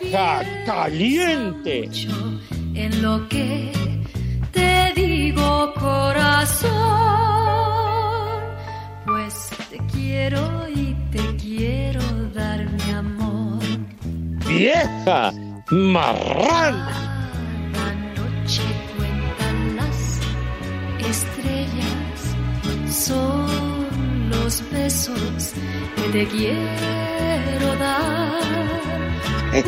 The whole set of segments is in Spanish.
¡Vieja caliente! En lo que te digo, corazón. Pues te quiero y te quiero dar mi amor. ¡Vieja marrana! Cada noche cuentan las estrellas, son los besos que te quiero dar. Ay,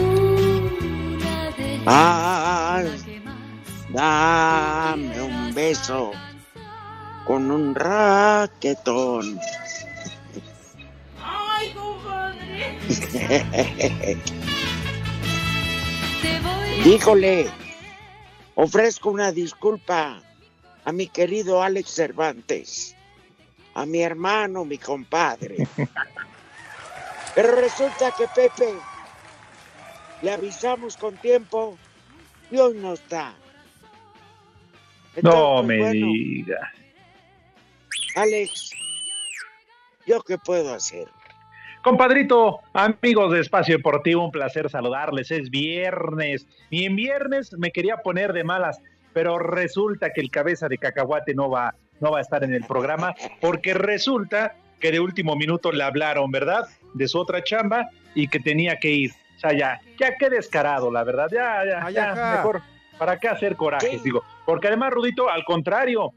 la que más Dame un beso con un raquetón. te voy a Híjole, ofrezco una disculpa a mi querido Alex Cervantes, a mi hermano, mi compadre. Pero resulta que Pepe le avisamos con tiempo y hoy no está. Entonces, No me bueno, digas. Alex, ¿yo qué puedo hacer? Compadrito, amigos de Espacio Deportivo, un placer saludarles. Es viernes y en viernes me quería poner de malas, pero resulta que el cabeza de cacahuate no va, no va a estar en el programa porque resulta que de último minuto le hablaron, ¿verdad? De su otra chamba y que tenía que ir. Sea, ya, ya qué descarado, la verdad. Ya, ya, ya, mejor. ¿Para qué hacer corajes? Digo, porque además, Rudito, al contrario,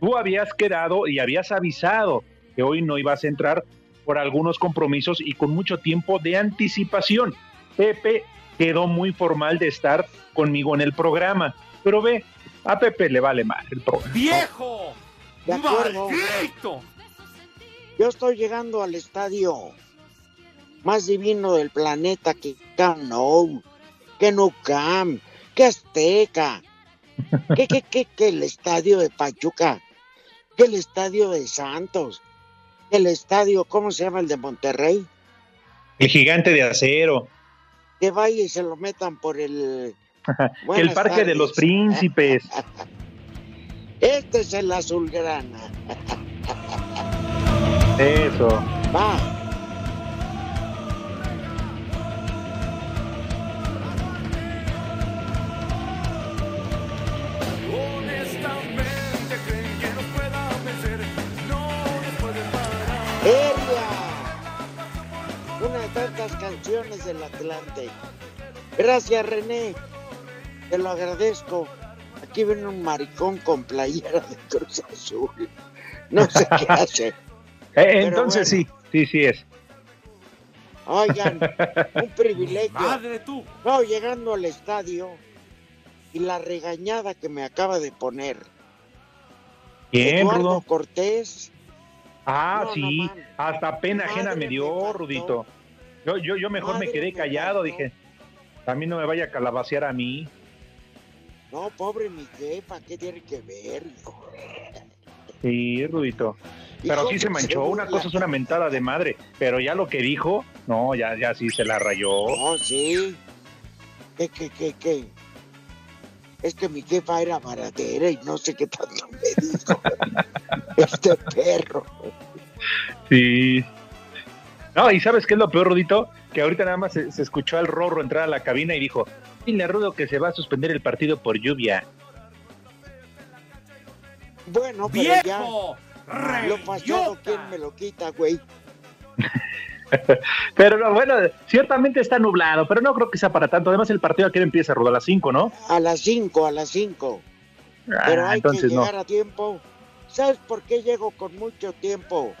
tú habías quedado y habías avisado que hoy no ibas a entrar por algunos compromisos y con mucho tiempo de anticipación. Pepe quedó muy formal de estar conmigo en el programa, pero ve, a Pepe le vale mal el programa. ¡Viejo! De acuerdo. ¡Maldito! Yo estoy llegando al estadio más divino del planeta que Camp Nou, que Nou Camp, que Azteca, que, que, que, que el estadio de Pachuca, que el estadio de Santos, que el estadio, ¿cómo se llama el de Monterrey? El gigante de acero, Que vaya y se lo metan por el... el parque de los príncipes. Este es el azulgrana. Eso. Va. Tantas canciones del Atlante. Gracias, René. Te lo agradezco. Aquí viene un maricón con playera de Cruz Azul. No sé qué hace. Eh, entonces bueno. sí, sí, sí es. Oigan, un privilegio. ¡Madre tú! No, llegando al estadio y la regañada que me acaba de poner. Bien, Eduardo Rudo. Cortés. Ah, No, sí, hasta pena ajena Madre me me dio, faltó. Rudito. Yo, yo, yo mejor me quedé callado, dije, a mí no me vaya a calabacear a mí. No, pobre mi jefa, ¿qué tiene que ver? hijo? Sí, Rudito. ¿Y Pero sí se manchó, una cosa es una mentada de madre, pero ya lo que dijo, no, ya, ya sí se la rayó. No, sí. ¿Qué, qué, qué, qué? Es que mi jefa era baratera y no sé qué tanto me dijo. este perro. Sí. No, y ¿sabes qué es lo peor, Rudito? Que ahorita nada más se, se escuchó al Rorro entrar a la cabina y dijo, dile a Rudo que se va a suspender el partido por lluvia. Bueno, pero ya ¡Viejo! lo pasado. ¿quién me lo quita, güey? pero no, bueno, ciertamente está nublado, pero no creo que sea para tanto. Además, el partido aquí empieza a rodar a las 5, ¿no? A las 5, a las 5. Ah, Pero hay que entonces no. llegar a tiempo. ¿Sabes por qué llego con mucho tiempo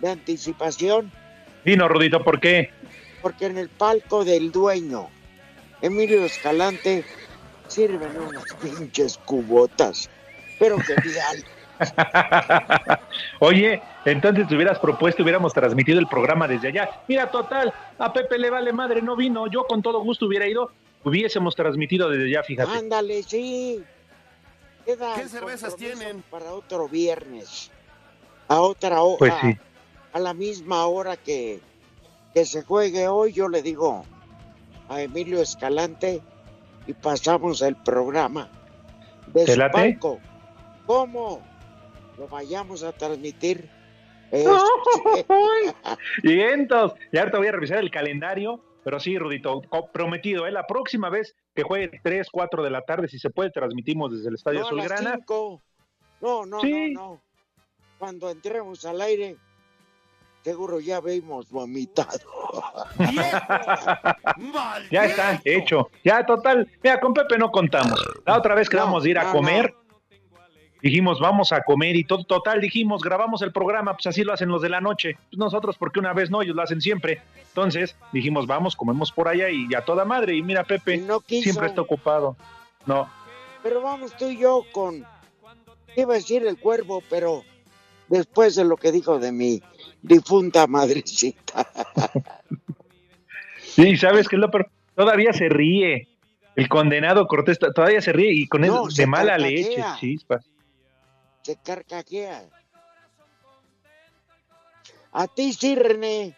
de anticipación? Dino, Rudito, ¿por qué? Porque en el palco del dueño, Emilio Escalante, sirven unas pinches cubotas. Pero genial. Oye, entonces te hubieras propuesto, hubiéramos transmitido el programa desde allá. Mira, total, a Pepe le vale madre, no vino. Yo con todo gusto hubiera ido, hubiésemos transmitido desde allá, fíjate. Ándale, sí. ¿Qué cervezas tienen? Para otro viernes. A otra hora. Pues sí. A la misma hora que, que se juegue hoy, yo le digo a Emilio Escalante y pasamos el programa de ¿Te su late? palco. ¿Cómo lo vayamos a transmitir? Este, Y entonces, ya ahorita voy a revisar el calendario, pero sí, Rudito, prometido, ¿eh? la próxima vez que juegue 3, 4 de la tarde, si se puede, transmitimos desde el Estadio no, a las Solgrana. cinco. No, no, Sí. no, no. Cuando entremos al aire, seguro ya vimos vomitado. Ya está, hecho. Ya, total. Mira, con Pepe no contamos. La otra vez quedamos No, de ir a no, comer. Dijimos, vamos a comer y todo, total, dijimos, grabamos el programa, pues así lo hacen los de la noche. Pues nosotros, porque una vez no, ellos lo hacen siempre. Entonces, dijimos, vamos, comemos por allá y a toda madre. Y mira, Pepe, Y siempre está ocupado. No, Pero vamos tú y yo con, iba a decir el cuervo, pero después de lo que dijo de mi difunta madrecita. Sí, ¿sabes qué es lo peor? Todavía se ríe. El condenado Cortés to- todavía se ríe y con No, eso se de mala carcajea. leche, chispas. Se carcajea. A ti sí, René.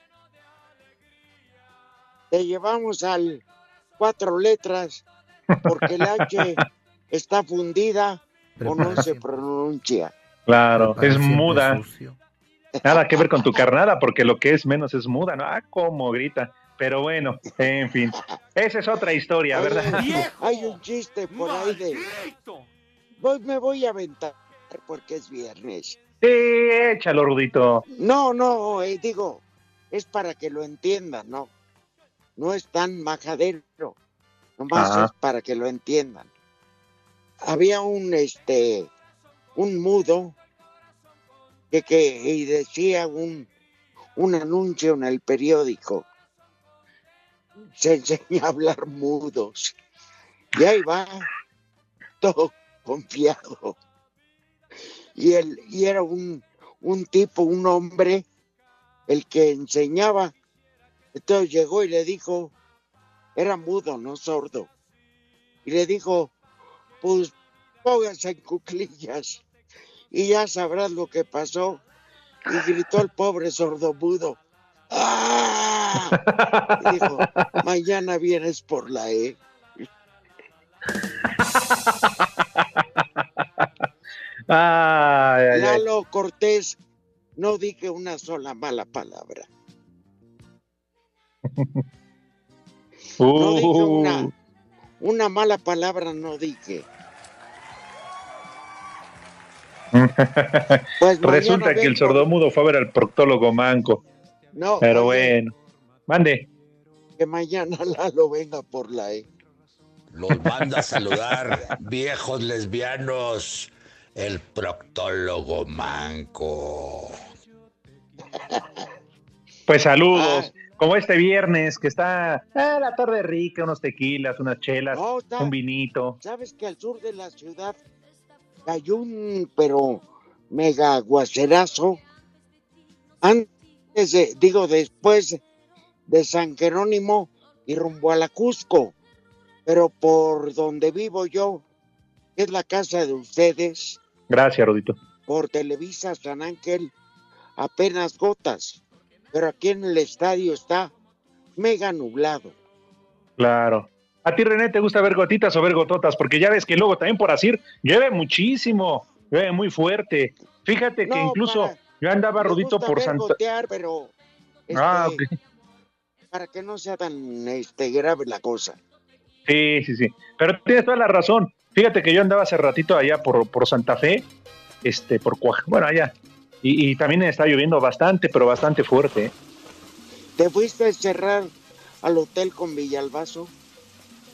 Te llevamos al cuatro letras porque el H está fundida o no se pronuncia. Claro, es muda. Nada que ver con tu carnada, porque lo que es menos es muda, ¿no? Ah, cómo grita. Pero bueno, en fin. Esa es otra historia, ¿verdad? Hay, hay un chiste por ahí de... Voy, me voy a aventar porque es viernes. Sí, échalo, Rudito. No, no, eh, digo, es para que lo entiendan, ¿no? No es tan majadero, nomás Ajá. es para que lo entiendan. Había un, este, un mudo que, que y decía un, un anuncio en el periódico. Se enseña a hablar mudos. Y ahí va, todo confiado. Y, él, y era un, un tipo, un hombre, el que enseñaba. Entonces llegó y le dijo, era mudo, no sordo. Y le dijo, pues pónganse en cuclillas y ya sabrás lo que pasó. Y gritó el pobre sordo mudo. ¡Ah! Y dijo, mañana vienes por la E. Ay, ay, ay. Lalo Cortés, no dije una sola mala palabra. No dije Uh, una, una mala palabra, no dije. Pues Resulta que el sordomudo fue a ver al proctólogo manco. No, Pero bueno. Mande. Que mañana Lalo venga por la E. Los manda a saludar, viejos lesbianos, el proctólogo manco. Pues saludos. Ah. Como este viernes, que está ah, la tarde rica, unos tequilas, unas chelas, No, está- un vinito. ¿Sabes que al sur de la ciudad cayó un, pero mega aguacerazo? Antes de, digo, después de San Jerónimo y rumbo a la Cusco. Pero por donde vivo yo, que es la casa de ustedes, Gracias, Rodito. por Televisa San Ángel, apenas gotas. Pero aquí en el estadio está mega nublado. Claro. ¿A ti, René, te gusta ver gotitas o ver gototas? Porque ya ves que luego también por así llueve muchísimo, llueve muy fuerte. Fíjate que incluso para- yo andaba, gusta por Santa... gotear, pero Ah, este, ok. para que no sea tan este, grave la cosa. Sí, sí, sí. Pero tienes toda la razón. Fíjate que yo andaba hace ratito allá por, por Santa Fe, este, por Cuaj, bueno, allá. Y, y también está lloviendo bastante, pero bastante fuerte. ¿eh? ¿Te fuiste a cerrar al hotel con Villalbazo?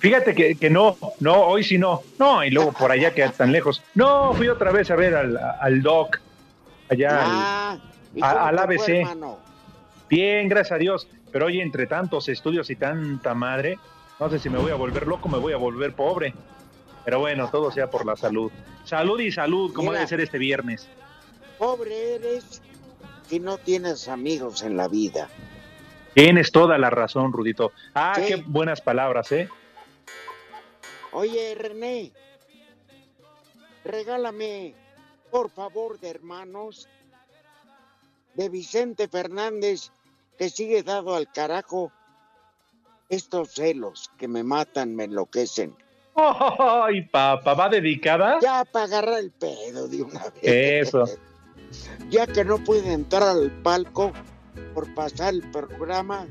Fíjate que, que no, no, hoy sí no. No, y luego por allá queda tan lejos. No, fui otra vez a ver al, al Doc, allá al- Ah, ¿y a- cómo al te fue, ABC. hermano? Bien, gracias a Dios. Pero oye, entre tantos estudios y tanta madre, no sé si me voy a volver loco, me voy a volver pobre. Pero bueno, todo sea por la salud. Salud y salud, como debe ser este viernes. Pobre eres si no tienes amigos en la vida. Tienes toda la razón, Rudito. Ah, Sí. qué buenas palabras, ¿eh? Oye, René, regálame, por favor, de hermanos, de Vicente Fernández, que sigue dado al carajo. Estos celos que me matan, me enloquecen. Ay, papá, ¿va dedicada? Ya para agarrar el pedo de una vez. Eso. Ya que no pude entrar al palco por pasar el programa,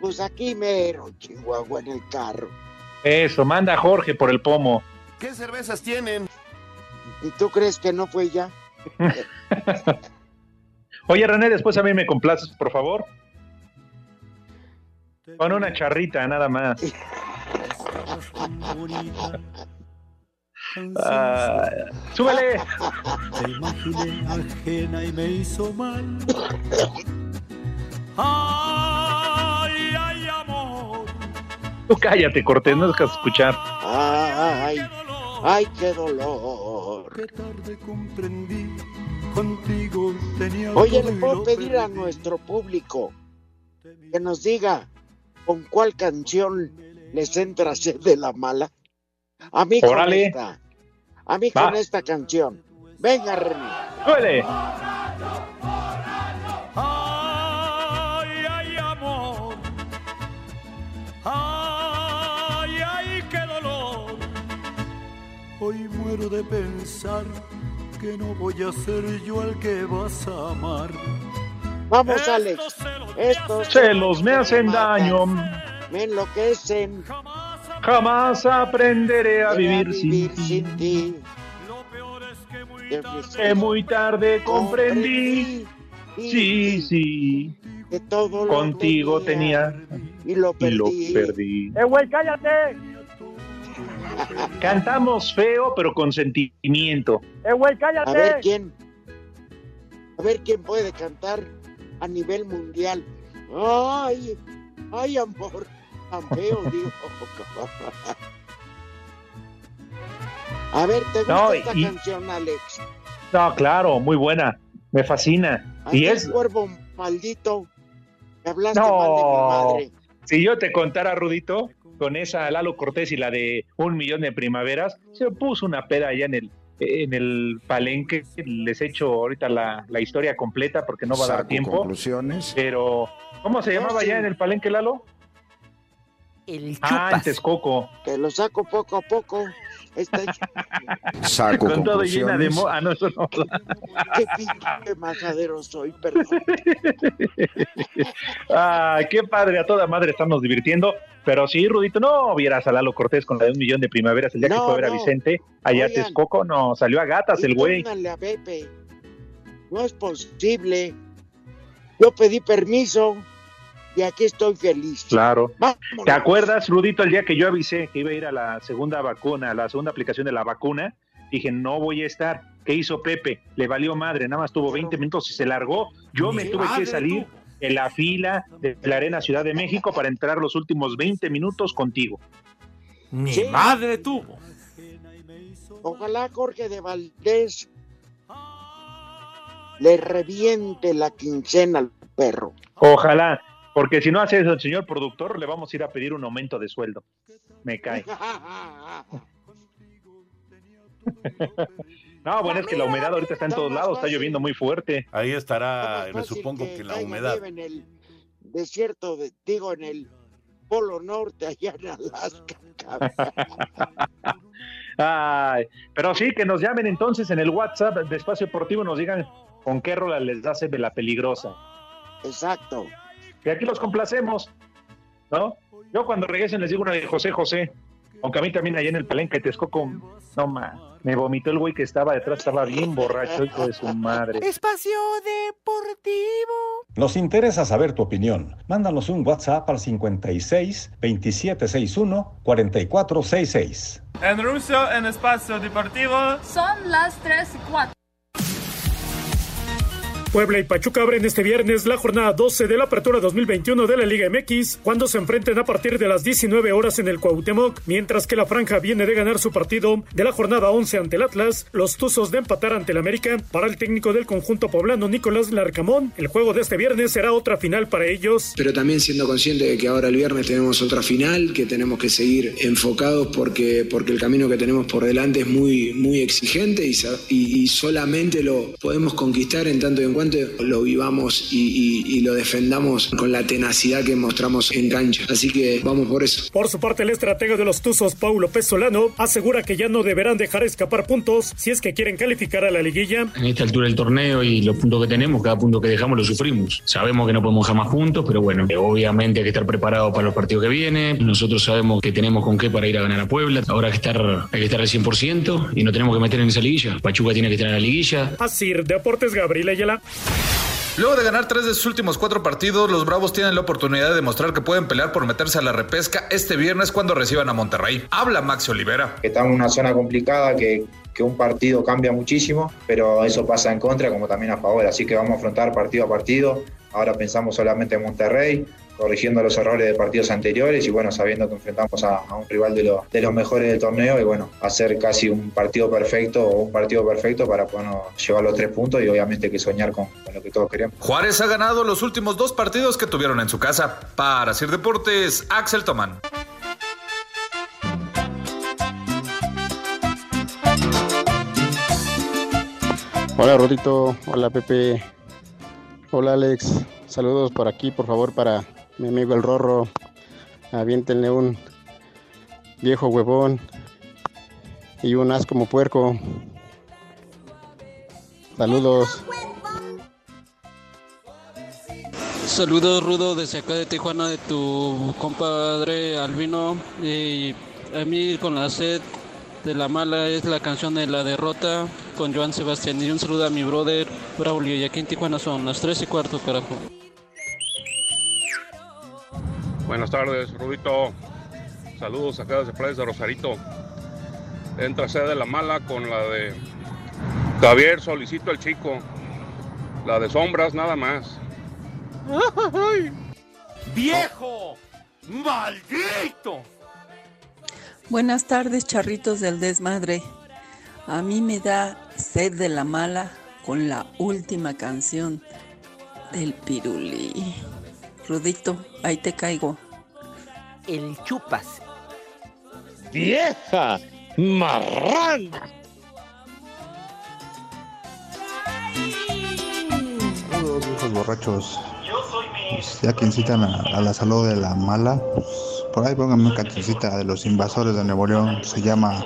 pues aquí mero, Chihuahua, en el carro. Eso, manda a Jorge por el pomo. ¿Qué cervezas tienen? ¿Y tú crees que no fue ya? Oye, René, después a mí me complaces, por favor. Con una charrita, nada más. Ah, súbele. Te imaginé ajena y me hizo mal. Ay, Tú cállate, Cortés, no dejas escuchar. Ay, ay, qué dolor. Qué tarde comprendí. Contigo tenía Oye, le puedo pedir a nuestro público que nos diga con cuál canción les entra sed de la mala. A mí con esta. A mí Va. con esta canción. Venga, René. Muero de pensar que no voy a ser yo el que vas a amar. Vamos, Alex. Estos Celos me hacen daño. me enloquecen. Jamás aprenderé a Voy vivir sin ti. sin ti. Que muy tarde comprendí. Sí, sí. Que todo lo Contigo tenía y lo y perdí. lo perdí. ¡Eh, güey, cállate! Cantamos feo, pero con sentimiento. ¡Eh, güey, A ver cállate! quién. A ver quién puede cantar a nivel mundial. Ay, ay, amor. Tan feo, digo. A ver, ¿te gusta No, esta y- canción, Alex? No, claro, muy buena. Me fascina. Y es, cuervo maldito. Que hablaste No. mal de mi madre. si yo te contara, Rudito, con esa Lalo Cortés y la de un millón de primaveras, se puso una peda allá en el en el palenque. Les echo ahorita la, la historia completa porque no va a dar Saco tiempo. conclusiones. Pero, ¿cómo se llamaba sí. allá en el palenque, Lalo? El Ah, en chupas. Texcoco. Te lo saco poco a poco. Esta Saco Con todo llena de mo- Ah, no, eso no. qué pinche majadero soy, perdón. Ay, qué padre, a toda madre estamos divirtiendo. Pero sí, Rudito, no vieras a Lalo Cortés con la de un millón de primaveras el día que fue a ver a. Vicente allá Oigan. Texcoco. No, salió a gatas el güey. Pónganle a Pepe. No es posible. Yo pedí permiso y aquí estoy feliz. Claro. Vámonos. ¿Te acuerdas, Rudito, el día que yo avisé que iba a ir a la segunda vacuna, a la segunda aplicación de la vacuna? Dije, no voy a estar. ¿Qué hizo Pepe? Le valió madre, nada más tuvo 20 minutos y se largó. Yo me tuve que salir en la fila de la Arena Ciudad de México para entrar los últimos 20 minutos contigo. Ni Sí. madre tuvo. Ojalá Jorge de Valdés le reviente la quincena al perro. Ojalá, porque si no hace eso el señor productor, le vamos a ir a pedir un aumento de sueldo. Me cae. No, bueno, es que la humedad ahorita está en todos lados, está lloviendo muy fuerte. Ahí estará, me supongo que la humedad. En el desierto, de, digo, en el Polo Norte, allá en Alaska. Ay, pero sí, que nos llamen entonces en el WhatsApp de Espacio Deportivo, nos digan con qué rola les sed de la peligrosa. Exacto. Que aquí los complacemos, ¿no? Yo cuando regresen les digo una de José José. Aunque a mí también allá en el Palenque Texcoco, no más, me vomitó el güey que estaba detrás, estaba bien borracho, hijo de su madre. Espacio Deportivo. Nos interesa saber tu opinión. Mándanos un WhatsApp al 56 2761 4466. En ruso, en espacio deportivo. Son las 3 y 4. Puebla y Pachuca abren este viernes la jornada 12 de la apertura 2021 de la Liga MX, cuando se enfrenten a partir de las 19 horas en el Cuauhtémoc, mientras que la franja viene de ganar su partido de la jornada 11 ante el Atlas, los Tuzos de empatar ante el América. Para el técnico del conjunto poblano Nicolás Larcamón, el juego de este viernes será otra final para ellos. Pero también siendo consciente de que ahora el viernes tenemos otra final, que tenemos que seguir enfocados porque, porque el camino que tenemos por delante es muy, muy exigente y, solamente lo podemos conquistar en tanto y en cuanto lo vivamos y, y, y, lo defendamos con la tenacidad que mostramos en cancha. Así que vamos por eso. Por su parte, el estratega de los Tuzos, Paulo Pesolano, asegura que ya no deberán dejar escapar puntos si es que quieren calificar a la liguilla. En esta altura del torneo y los puntos que tenemos, cada punto que dejamos lo sufrimos. Sabemos que no podemos dejar más puntos, pero bueno, obviamente hay que estar preparado para los partidos que vienen. Nosotros sabemos que tenemos con qué para ir a ganar a Puebla. Ahora hay que estar, hay que estar al 100% y no tenemos que meter en esa liguilla. Pachuca tiene que estar en la liguilla. Así, Deportes Gabriel Ayala. Luego de ganar tres de sus últimos cuatro partidos, los Bravos tienen la oportunidad de demostrar que pueden pelear por meterse a la repesca este viernes cuando reciban a Monterrey. Habla Maxi Olivera. Estamos en una zona complicada que, que un partido cambia muchísimo, pero eso pasa en contra como también a favor. Así que vamos a afrontar partido a partido. Ahora pensamos solamente en Monterrey, corrigiendo los errores de partidos anteriores y bueno, sabiendo que enfrentamos a, a un rival de, lo, de, los mejores del torneo y bueno, hacer casi un partido perfecto o un partido perfecto para poder llevar los tres puntos y obviamente que soñar con, con, lo que todos queremos. Juárez ha ganado los últimos dos partidos que tuvieron en su casa. Para Sir Deportes, Axel Tomán. Hola Rodito, hola Pepe, hola Alex, saludos por aquí por favor para mi amigo el Rorro, aviéntenle un viejo huevón y un as como puerco. Saludos. Saludos Rudo desde acá de Tijuana de tu compadre Albino y a mí con la sed de la mala es la canción de la derrota con Joan Sebastián y un saludo a mi brother Braulio y aquí en Tijuana son las 3 y cuarto carajo. Buenas tardes, Rubito. Saludos acá desde Playas de Rosarito. Entra sede de la mala con la de Javier Solicito el Chico. La de sombras nada más. ¡Viejo! ¡Maldito! Buenas tardes, charritos del desmadre. A mí me da sed de la mala con la última canción del Pirulí. Rudito, ahí te caigo. El chupas. ¡Vieja! ¡Marrana! Saludos, viejos borrachos. Pues ya que incitan a, a, la salud de la mala, pues por ahí pónganme una cancioncita de los invasores de Nuevo León. Se llama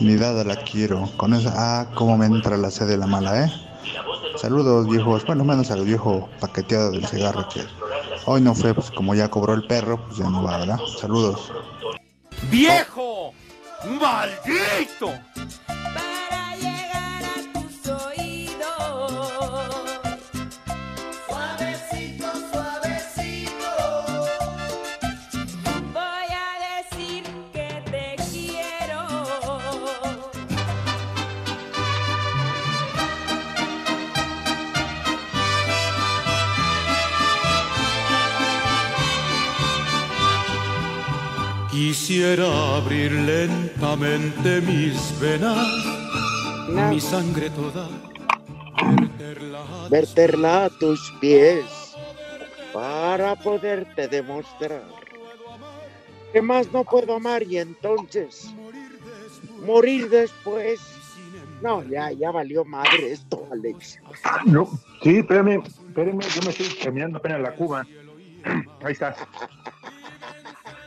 Ni dada la quiero. Con esa, ah, cómo me entra la sed de la mala, ¿eh? Saludos, viejos. Bueno, menos al viejo paqueteado del cigarro que hoy no fue, pues como ya cobró el perro, pues ya no va, ¿verdad? Saludos. ¡Viejo! ¡Maldito! Quisiera abrir lentamente mis venas, mi sangre toda, verterla, verterla a tus pies para poderte demostrar que más no puedo amar y entonces morir después. No, ya, ya valió madre esto, Alex. No, sí, espérame, espérame, yo me estoy terminando apenas la cuba. Ahí está.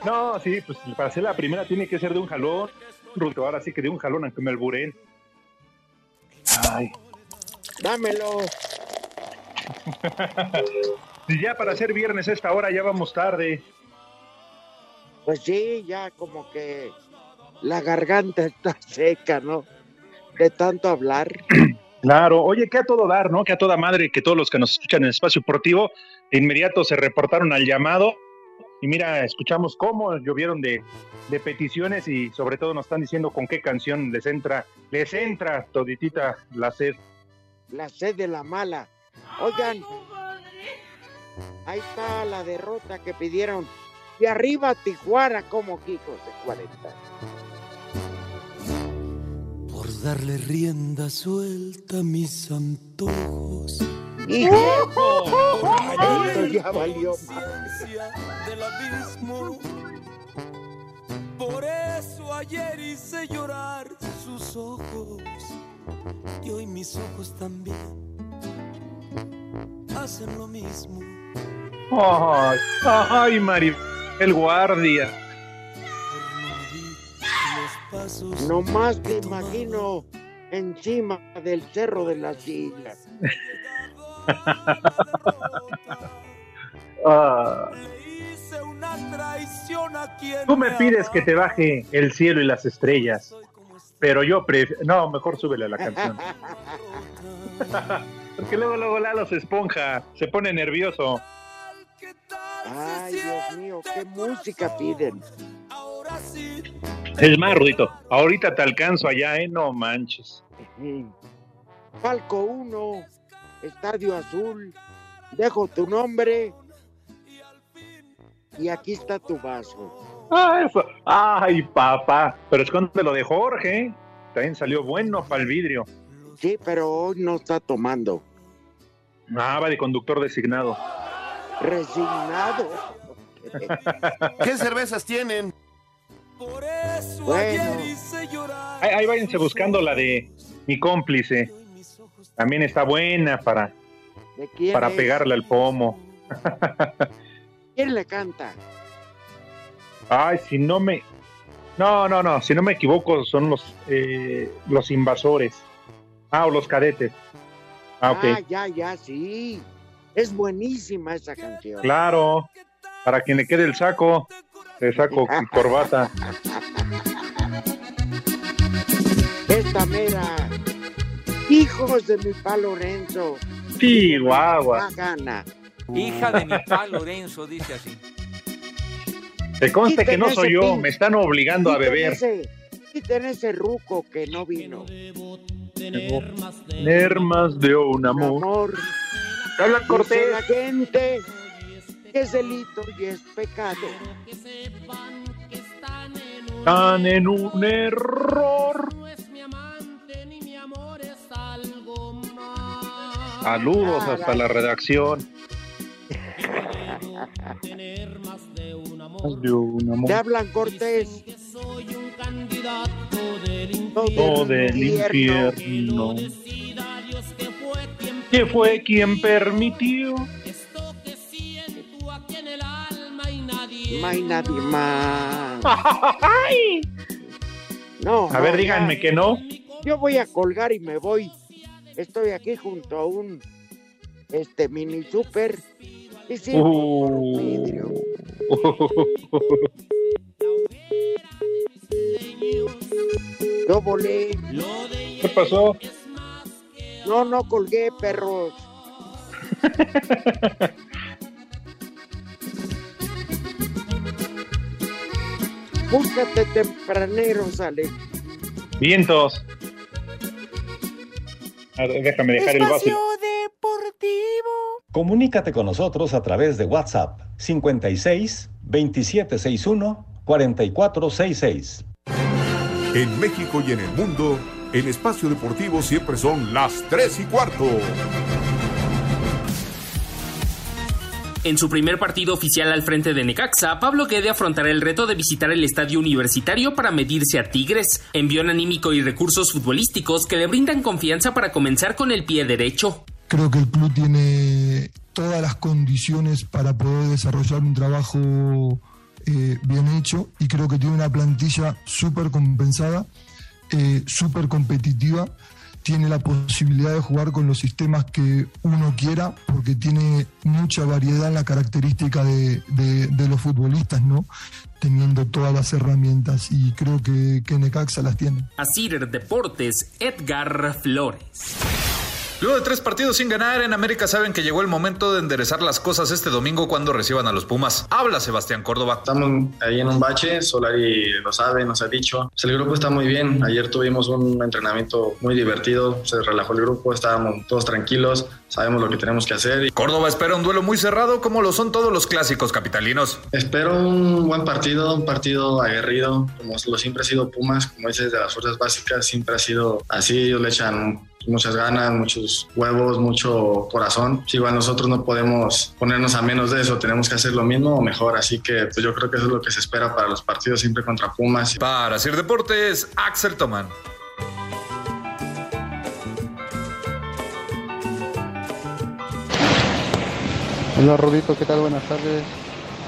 No, sí, pues para hacer la primera tiene que ser de un jalón. Ruto, ahora sí que de un jalón, aunque me alburen. Ay. Dámelo. y ya para hacer viernes a esta hora ya vamos tarde. Pues sí, ya como que la garganta está seca, ¿no? De tanto hablar. Claro, oye, que a todo dar, ¿no? Que a toda madre, que todos los que nos escuchan en Espacio Deportivo, de inmediato se reportaron al llamado. Y mira, escuchamos cómo llovieron de, de peticiones y sobre todo nos están diciendo con qué canción les entra, les entra toditita la sed. La sed de la mala. Oigan, ahí está la derrota que pidieron. Y arriba Tijuana como Kikos de 40. Por darle rienda suelta a mis antojos. Esto ya valió del abismo. Por eso ayer hice llorar sus ojos. Y hoy mis ojos también hacen lo mismo. Ay, ay, Maribel Guardia. Nomás te imagino encima del cerro de las islas. Ah, tú me pides que te baje el cielo y las estrellas, pero yo prefiero... No, mejor súbele a la canción. Porque luego, luego Lalo se esponja, se pone nervioso. Ay, Dios mío, qué música piden. Es más, Rudito, ahorita te alcanzo allá, ¿eh? No manches. Falco 1, Estadio Azul, dejo tu nombre y aquí está tu vaso. Ay, fa- ay, papá, pero esconde lo de Jorge. También salió bueno para el vidrio. Sí, pero hoy no está tomando. Ah, va de conductor designado. Resignado. ¿Qué cervezas tienen? Bueno, Ahí, ahí váyanse buscando la de mi cómplice. También está buena para, ¿de quién para es? pegarle al pomo. ¿Quién le canta? Ay, si no me. No, no, no, si no me equivoco, son los, eh, los invasores. Ah, o los cadetes. Ah, ok. Ah, ya, ya, sí. Es buenísima esa canción. Claro, para quien le quede el saco, el saco y corbata. Esta mera. Hijos de mi pa Lorenzo. Chihuahua. Gana. Hija de mi pa Lorenzo, dice así. Te conste que no soy yo, pin. me están obligando a Quiten beber. ese- Quiten ese ruco que no vino. Tener más de un amor. Amor. Habla Dice Cortés. la gente que es delito y es pecado. Están en un error. Saludos hasta la redacción. Te hablan Cortés. Todo del infierno. ¿Qué fue quien permitió? No hay nadie más. No, A ver, no, díganme ya. que no. Yo voy a colgar y me voy. Estoy aquí junto a un este mini super. Y sí, Uh. vidrio. Yo volé. ¿Qué pasó? No, no colgué, perros. Búscate tempraneros, Alex. Vientos. Déjame dejar el vaso. Espacio Deportivo. Comunícate con nosotros a través de WhatsApp 56 2761 4466. En México y en el mundo, en Espacio Deportivo siempre son las 3 y cuarto. En su primer partido oficial al frente de Necaxa, Pablo Guede afrontará el reto de visitar el estadio universitario para medirse a Tigres, envión anímico y recursos futbolísticos que le brindan confianza para comenzar con el pie derecho. Creo que el club tiene todas las condiciones para poder desarrollar un trabajo eh, bien hecho y creo que tiene una plantilla súper compensada, eh, súper competitiva tiene la posibilidad de jugar con los sistemas que uno quiera, porque tiene mucha variedad en la característica de, los futbolistas, ¿no? Teniendo todas las herramientas y creo que, que Necaxa las tiene. Asir Deportes, Edgar Flores. Luego de tres partidos sin ganar, en América saben que llegó el momento de enderezar las cosas este domingo cuando reciban a los Pumas. Habla Sebastián Córdoba. Estamos ahí en un bache, Solari lo sabe, nos ha dicho. Pues el grupo está muy bien. Ayer tuvimos un entrenamiento muy divertido, se relajó el grupo, estábamos todos tranquilos, sabemos lo que tenemos que hacer. Córdoba espera un duelo muy cerrado como lo son todos los clásicos capitalinos. Espero un buen partido, un partido aguerrido, como lo siempre ha sido Pumas, como dices, de las fuerzas básicas, siempre ha sido así, ellos le echan muchas ganas, muchos huevos, mucho corazón. Si igual nosotros no podemos ponernos a menos de eso, tenemos que hacer lo mismo o mejor, así que pues yo creo que eso es lo que se espera para los partidos siempre contra Pumas. Para Sir Deportes, Axel Tomán. Hola Rodito, ¿qué tal? Buenas tardes.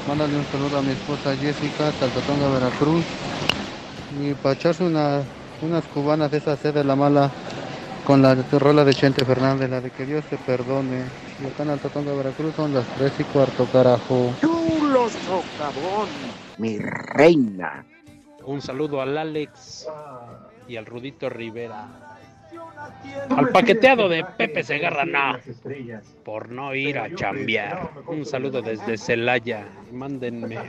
Mándale un saludo a mi esposa Jessica, Taltatonga, Veracruz. Y para echarse una- unas cubanas de esa sed de la mala con la rola de Chente Fernández, la de que Dios te perdone. Y acá en Altatonga, Veracruz son las 3 y cuarto, carajo. Chulo socavón, mi reina. Un saludo al Alex y al Rudito Rivera. Al paqueteado de Pepe Segarra, no. Por no ir a chambear. Un saludo desde Celaya. Mándenme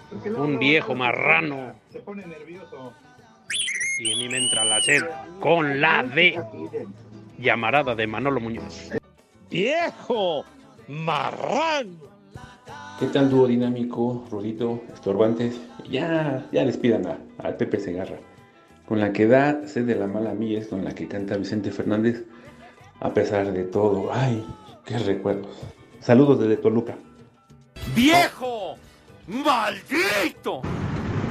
un viejo marrano. Y a mí me entra la sed con la de llamarada de Manolo Muñoz. ¡Viejo! ¡Marrán! ¿Qué tal dúo dinámico, Rudito, estorbantes? Ya, ya les pidan a, al Pepe Segarra. Con la que da sed de la mala mía es con la que canta Vicente Fernández. A pesar de todo, ay, qué recuerdos. Saludos desde Toluca. ¡Viejo! ¡Maldito!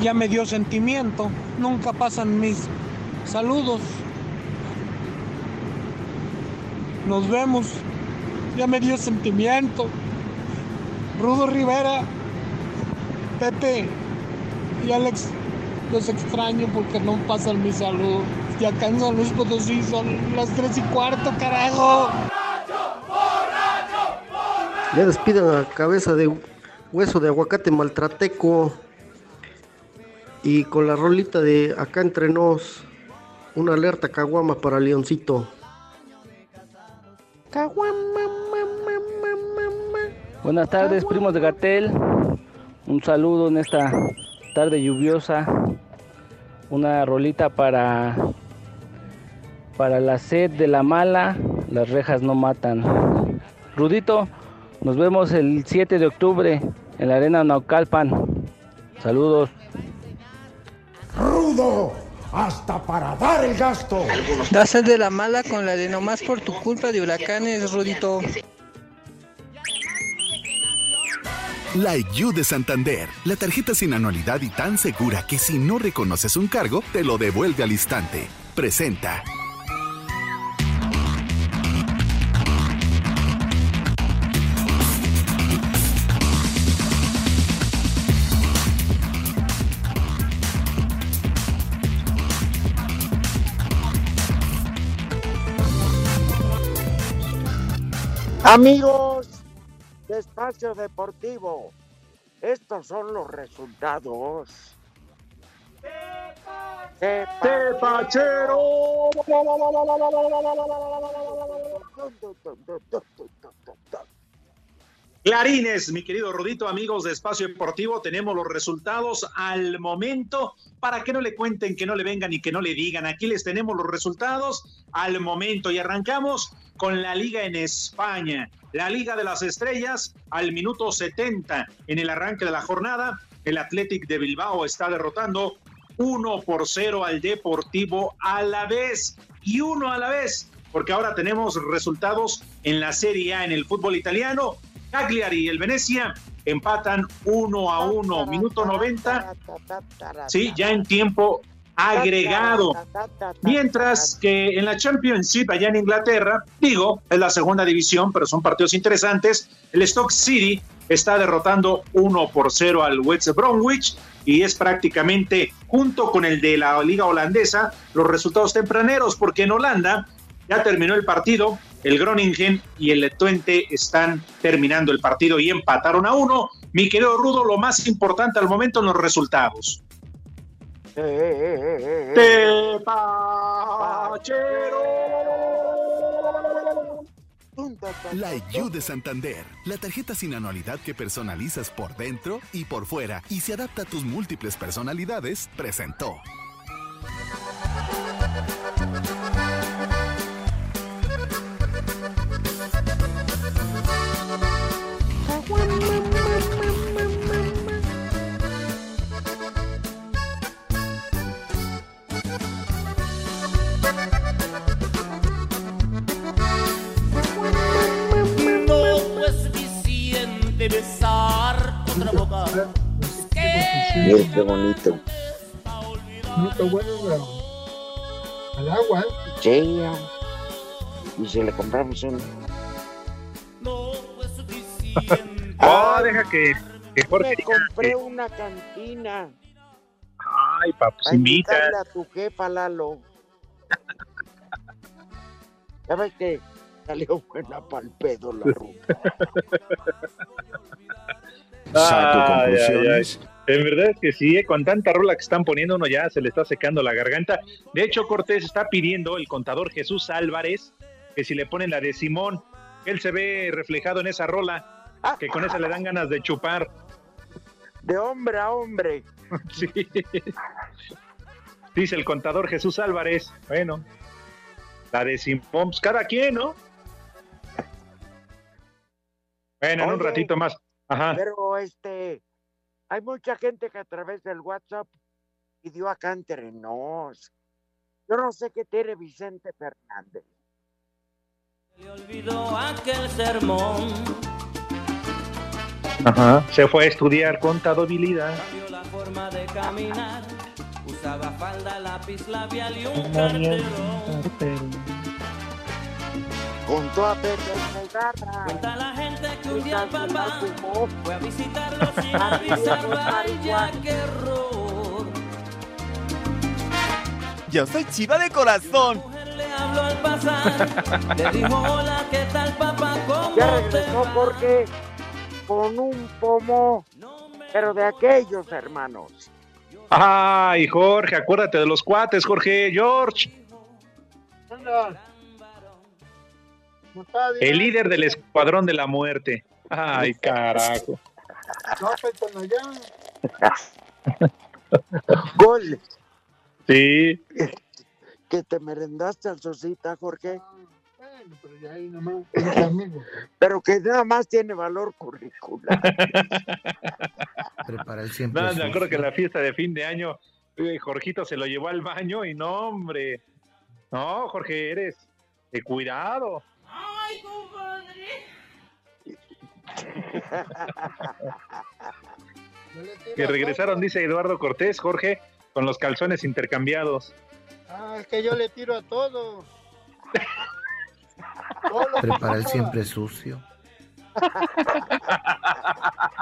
Ya me dio sentimiento. Nunca pasan mis saludos. Nos vemos. Ya me dio sentimiento. Rudo Rivera, Pepe y Alex, los extraño porque no pasan mis saludos. Y acá Luis Potosí son las tres y cuarto, carajo. Ya despidan a cabeza de hueso de aguacate maltrateco. Y con la rolita de acá entre nos, una alerta caguama para Leoncito. Buenas tardes, primos de Gatel. Un saludo en esta tarde lluviosa. Una rolita para para la sed de la mala. Las rejas no matan. Rudito, nos vemos el 7 de octubre en la Arena Naucalpan. Saludos. ¡Hasta para dar el gasto! Sed de la mala con la de nomás por tu culpa de huracanes, Rudito. La IU de Santander, la tarjeta sin anualidad y tan segura que si no reconoces un cargo, te lo devuelve al instante. Presenta. Amigos de Espacio Deportivo, estos son los resultados. ¡Tepachero! Clarines, mi querido Rodito, amigos de Espacio Deportivo, tenemos los resultados al momento para que no le cuenten, que no le vengan y que no le digan. Aquí les tenemos los resultados al momento y arrancamos con la liga en España. La Liga de las Estrellas al minuto 70 en el arranque de la jornada. El Athletic de Bilbao está derrotando 1 por 0 al Deportivo a la vez y uno a la vez, porque ahora tenemos resultados en la Serie A en el fútbol italiano. Cagliari y el Venecia empatan 1 a 1, minuto 90. Sí, ya en tiempo agregado. Mientras que en la Championship allá en Inglaterra, digo, es la segunda división, pero son partidos interesantes. El Stock City está derrotando 1 por 0 al West Bromwich y es prácticamente junto con el de la liga holandesa los resultados tempraneros porque en Holanda Ya terminó el partido. El Groningen y el Twente están terminando el partido y empataron a uno. Mi querido Rudo, lo más importante al momento los resultados. La You de Santander, la tarjeta sin anualidad que personalizas por dentro y por fuera y se adapta a tus múltiples personalidades, presentó. Está bueno al agua. ¿eh? Sí, ya. y si le compramos un. Oh, deja que, que Jorge Me compré que- una cantina. Ay, papá, pues invita. a tu jefa, Lalo. Ya ves que salió buena pa'l pedo la ruta. Saco conclusiones. En verdad es que sí, eh, con tanta rola que están poniendo uno ya se le está secando la garganta. De hecho, Cortés está pidiendo el contador Jesús Álvarez que si le ponen la de Simón, él se ve reflejado en esa rola, que con esa le dan ganas de chupar. De hombre a hombre. Sí. Dice el contador Jesús Álvarez. Bueno, la de Simón, pues cada quien, ¿no? Bueno, en un ratito más. Ajá. Pero este, hay mucha gente que a través del WhatsApp pidió acá nos. Yo no sé qué tiene Vicente Fernández. Le olvidó aquel sermón. Ajá. Se fue a estudiar contabilidad. Cambió la forma de caminar. Usaba falda, lápiz labial y un carterón. Junto a Pepe Segarra. Cuenta la gente que un día el papá fue a visitarlo sin avisar. Vaya qué error. Yo soy chiva de corazón. Le habló al pasar. Le dijo hola, ¿qué tal papá? ¿Cómo Ya te regresó va? Jorge con un pomo, pero de aquellos hermanos. Ay, Jorge, acuérdate de los cuates, Jorge. George, Anda. El líder del escuadrón de la muerte. Ay, carajo. No, pues allá. Gol. Sí. Que te merendaste al Sosita, Jorge. Bueno, pero ya ahí nomás. Pero que nada más tiene valor curricular. Prepara el siempre. No, me acuerdo que en la fiesta de fin de año, eh, Jorgito se lo llevó al baño y no, hombre. No, Jorge, eres de cuidado. Que regresaron, dice Eduardo Cortés, Jorge, con los calzones intercambiados. Ah, es que yo le tiro a todo. Todo lo que Prepara el siempre sucio.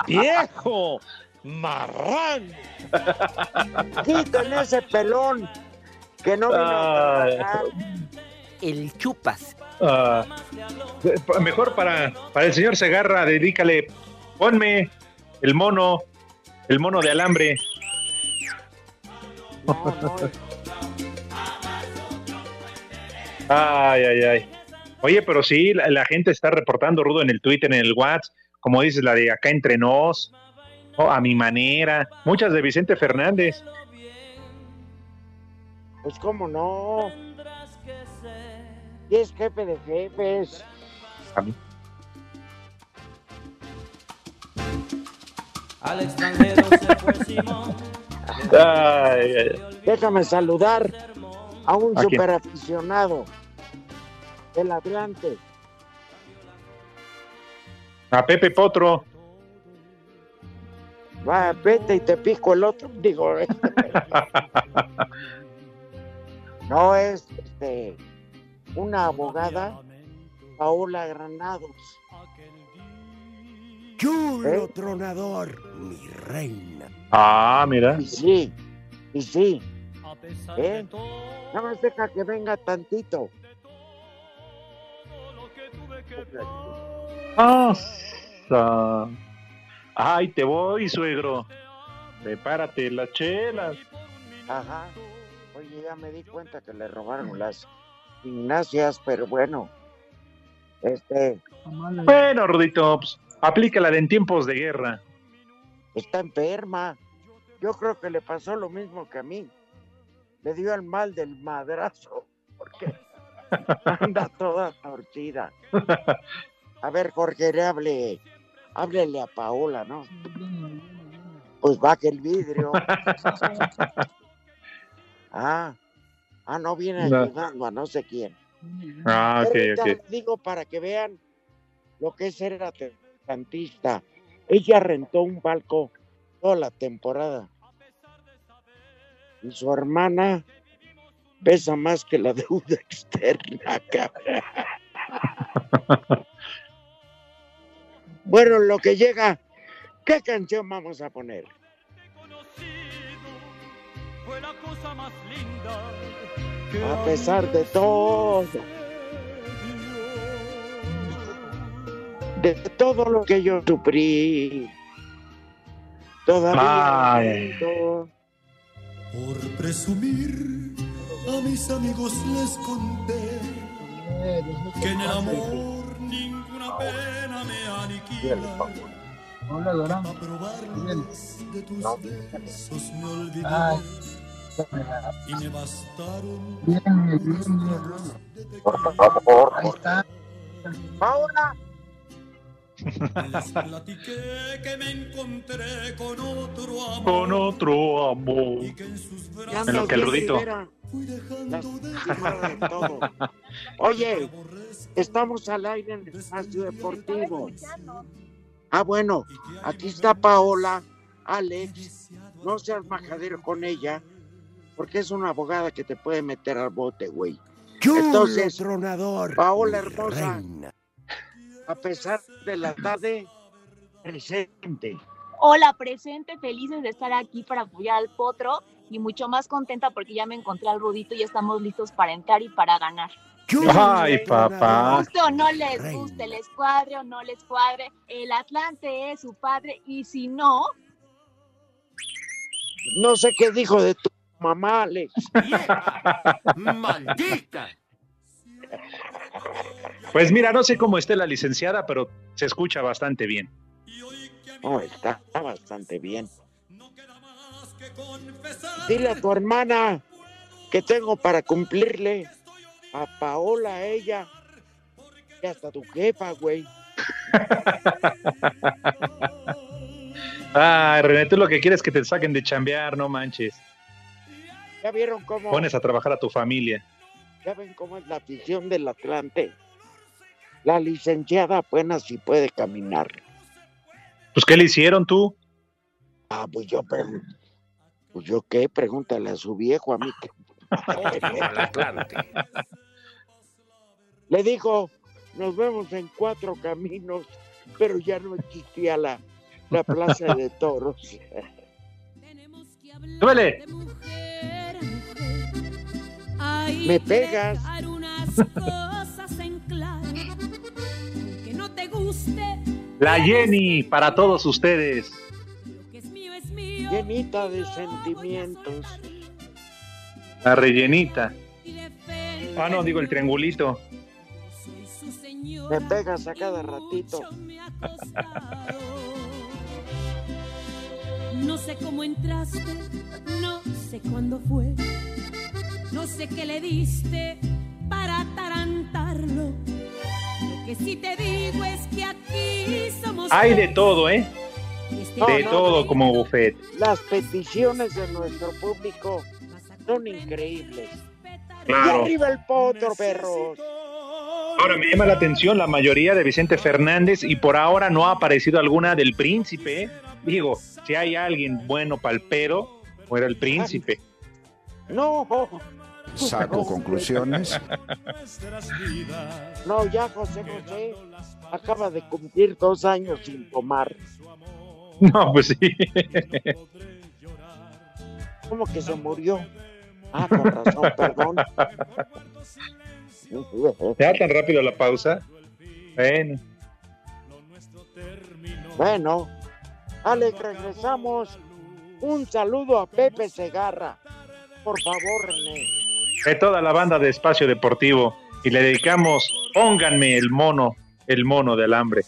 ¡Viejo! ¡Marrán! Quiten ese pelón que no vino a Ay. trabajar. El chupas. Ah, mejor para, para el señor Segarra, dedícale, ponme el mono, el mono de alambre. Ay, ay, ay. Oye, pero sí, la, la gente está reportando, Rudo, en el Twitter, en el WhatsApp, como dices, la de acá entre nos, oh, a mi manera, muchas de Vicente Fernández. Pues cómo no. Es jefe de jefes. A mí. Al extranjero se fue Simón. Ay, ay, ay. Déjame saludar a un ¿A super aficionado del Atlante. A Pepe Potro. Va, vete y te pico el otro. Digo, eh. no es este, una abogada, Paola Granados. Chulo ¿Eh? tronador, mi reina. Ah, mira. Y sí, y sí. ¿Eh? Nada más deja que venga tantito. Ah, Ay, te voy, suegro. Prepárate las chelas. Ajá. Oye, ya me di cuenta que le robaron las gimnasias, pero bueno. Este, Bueno, Rudito, pues, aplícala de en tiempos de guerra. está enferma. Yo creo que le pasó lo mismo que a mí. Le dio el mal del madrazo, porque anda toda torcida. A ver, Jorge, le hable, háblele a Paola, ¿no? Pues baje el vidrio. Ah, ah, no viene No. ayudando a no sé quién. Ah, ok, ok. les digo para que vean lo que es ser atlantista. Ella rentó un palco toda la temporada. Y su hermana pesa más que la deuda externa, cabrón. Bueno, lo que llega, ¿qué canción vamos a poner? Fue la cosa más linda. A pesar de todo. De todo lo que yo sufrí. Todavía. Ay. siento Por presumir, a mis amigos les conté que en el amor ninguna pena me aniquila. Hola, Dora. A probarlos de tus besos me olvidé Ay. Y me bastaron. Bien, bien, bien. Por favor. Ahí está. Ahora. Les platiqué que me encontré con otro amor. Con otro amor. Ya En lo andas que el bien, Rudito. Rivera. Lastimada de todo. Oye, estamos al aire en el espacio deportivo. Ah, bueno, aquí está Paola, Alex. No seas majadero con ella, porque es una abogada que te puede meter al bote, güey. Entonces, tronador. Paola hermosa, reina. a pesar de la tarde, presente. Hola, presente, felices de estar aquí para apoyar al Potro y mucho más contenta porque ya me encontré al Rudito y ya estamos listos para entrar y para ganar. Ay, papá. Guste o no les guste, les cuadre o no les cuadre, el Atlante es su padre y si no, No sé qué dijo de tu mamá, Alex. ¡Maldita! Pues mira, no sé cómo esté la licenciada, pero se escucha bastante bien. Oh, está, está bastante bien. Dile a tu hermana que tengo para cumplirle a Paola, a ella, y hasta tu jefa, güey. Ay, René, tú lo que quieres es que te saquen de chambear, no manches. ¿Ya vieron cómo, Pones a trabajar a tu familia. ya ven cómo es la afición del Atlante? La licenciada apenas si puede caminar. Pues, ¿qué le hicieron tú? Ah, pues yo, pues yo qué, pregúntale a su viejo, a mí que... Le dijo, nos vemos en cuatro caminos, pero ya no existía la, la plaza de toros. ¡Súbele! Te guste, La Jenny, para todos ustedes. que es mío es mío. Llenita de sentimientos. La rellenita. Ah, no, digo el triangulito. Me pegas a cada ratito. No sé cómo entraste, no sé cuándo fue. No sé qué le diste para atarantarlo. Lo que sí te digo es que aquí somos. Hay de todo, ¿eh? No, De no, todo no. como buffet. Las peticiones de nuestro público son increíbles. Y Claro. arriba el potro, perros. Ahora me llama la atención la mayoría de Vicente Fernández y por ahora no ha aparecido alguna del príncipe. ¿eh? Digo, si hay alguien bueno palpero, o era el príncipe. No, Saco conclusiones. no, ya José José acaba de cumplir dos años sin tomar. No, pues sí. ¿Cómo que se murió? Ah, con razón, perdón. ¿Ya tan rápido la pausa? Bueno, Bueno, Alex, regresamos. Un saludo a Pepe Segarra. Por favor, René. De toda la banda de Espacio Deportivo. Y le dedicamos, pónganme el mono, el mono del hambre.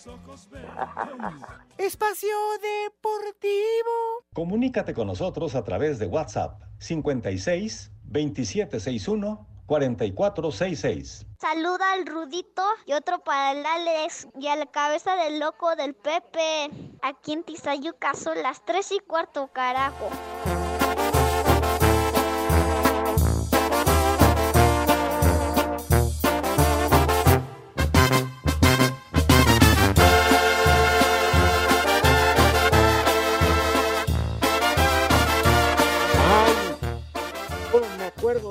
Espacio Deportivo. Comunícate con nosotros a través de WhatsApp 56 2761 4466. Saluda al Rudito y otro para el Alex y a la cabeza del loco del Pepe. Aquí en Tizayuca son las 3 y cuarto, carajo.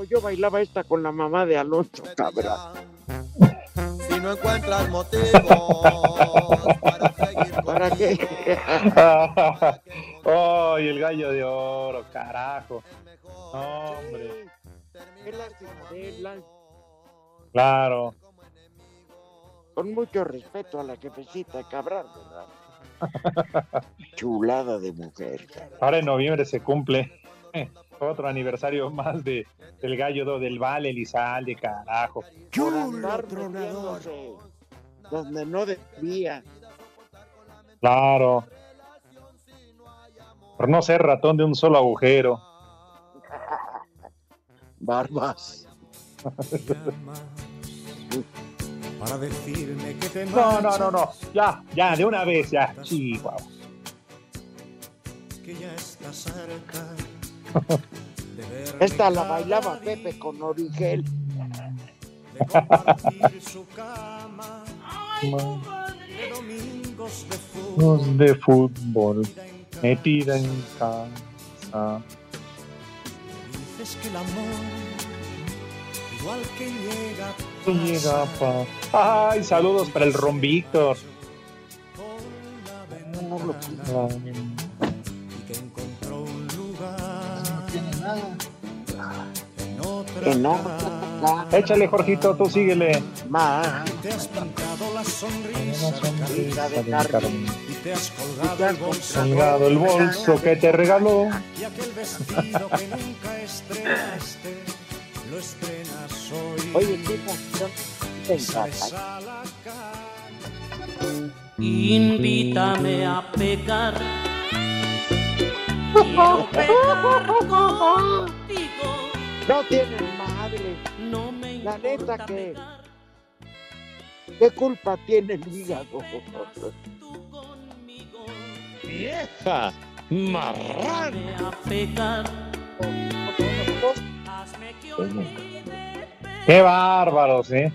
Yo bailaba esta con la mamá de Alonso Cabra. Si no encuentras motivos para seguir ¿Para qué? ¡Ay, el gallo de oro, carajo! Hombre, Qué lástima de él, la- claro. Con mucho respeto a la jefecita Cabral, ¿verdad? Chulada de mujer. Ahora en noviembre se cumple otro aniversario más de del gallo do- del Vale Elizalde, carajo. Andar metiéndose donde no debía. Claro. Por no ser ratón de un solo agujero. Barbas. para decirme que te No, no, no, no. Ya, ya, de una vez, ya. Chihuahua. que ya está cerca. Esta la bailaba Pepe con Origel. de compartir su cama de domingos de fútbol. Los de fútbol me piden casa. Dices que el amor, igual que llega, Llega pa. Ay, saludos para el Ron Víctor. y Que no. Échale, Jorgito, tú síguele. Ma. Te has pintado la sonrisa Sonrisa de de carne carne. y te has colgado el bolso Salgado el bolso que te regaló. y aquel vestido que nunca estrenaste lo estrenas hoy. Oye, te encanta. a la Invítame a pecar. Quiero pecar contigo. No tienen madre. No me La neta que. ¿Qué culpa tiene el hígado? ¡Vieja! ¡Marrán! a pecar. Hazme que olvide. Qué bárbaros, ¿eh?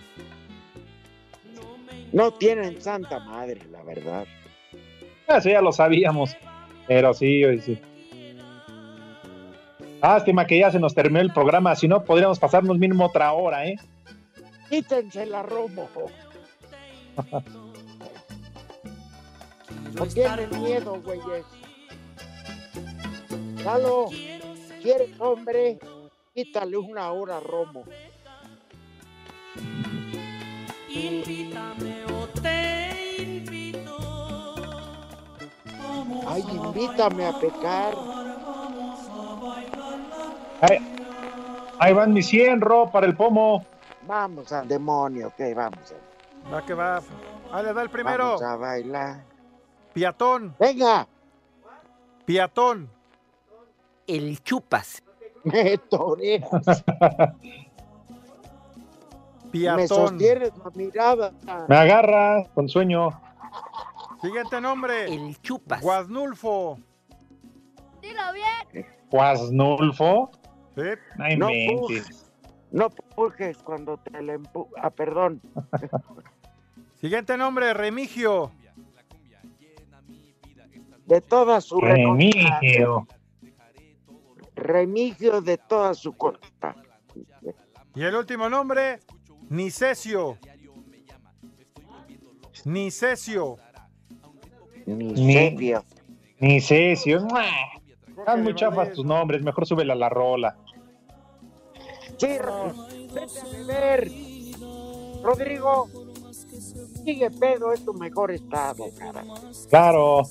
No tienen santa madre, la verdad. Eso ya lo sabíamos. Pero sí, hoy sí. Lástima que ya se nos terminó el programa. Si no, podríamos pasarnos mínimo otra hora, ¿eh? Quítense la romo. No tienen miedo, güeyes. Lalo, ¿quieres hombre? Quítale una hora a Romo. Invítame o te invito. Ay, invítame a pecar. Ahí, ahí van mis 100, Ro, para el pomo. Vamos al demonio, ok, vamos. Va que va. Ahí le da el primero. Vamos a bailar. Piatón. Venga. Piatón. El chupas. Me toreas. Me Piatón. sostienes la mirada. Me agarra con sueño. Siguiente nombre. El chupas. Guasnulfo. Dilo bien. Guasnulfo. Sí. No pujes, no pujes cuando te le empu... Ah, perdón. Siguiente nombre, Remigio. De toda su Remigio. Remigio de toda su costa. Y el último nombre, Nicesio. Nicesio. Ni Ni- Están muy chafas tus nombres. Mejor súbela a la rola. Sí, vete a beber. Rodrigo, Sigue pedo es tu mejor estado, cara. Claro.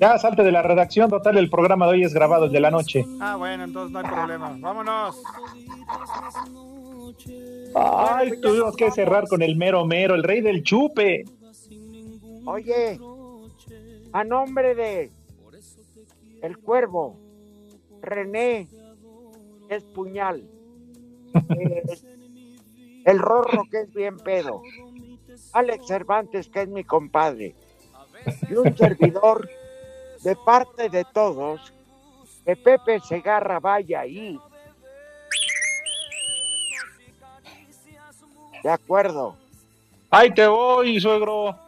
Ya salte de la redacción, total, el programa de hoy es grabado el de la noche. Ah, bueno, entonces no hay problema. Vámonos. Ay, tuvimos que cerrar con el mero mero, el rey del chupe. Oye, a nombre de El Cuervo, René, es puñal, el Rorro, que es bien pedo, Alex Cervantes, que es mi compadre, y un servidor de parte de todos, que Pepe Segarra vaya ahí. De acuerdo. Ahí te voy, suegro.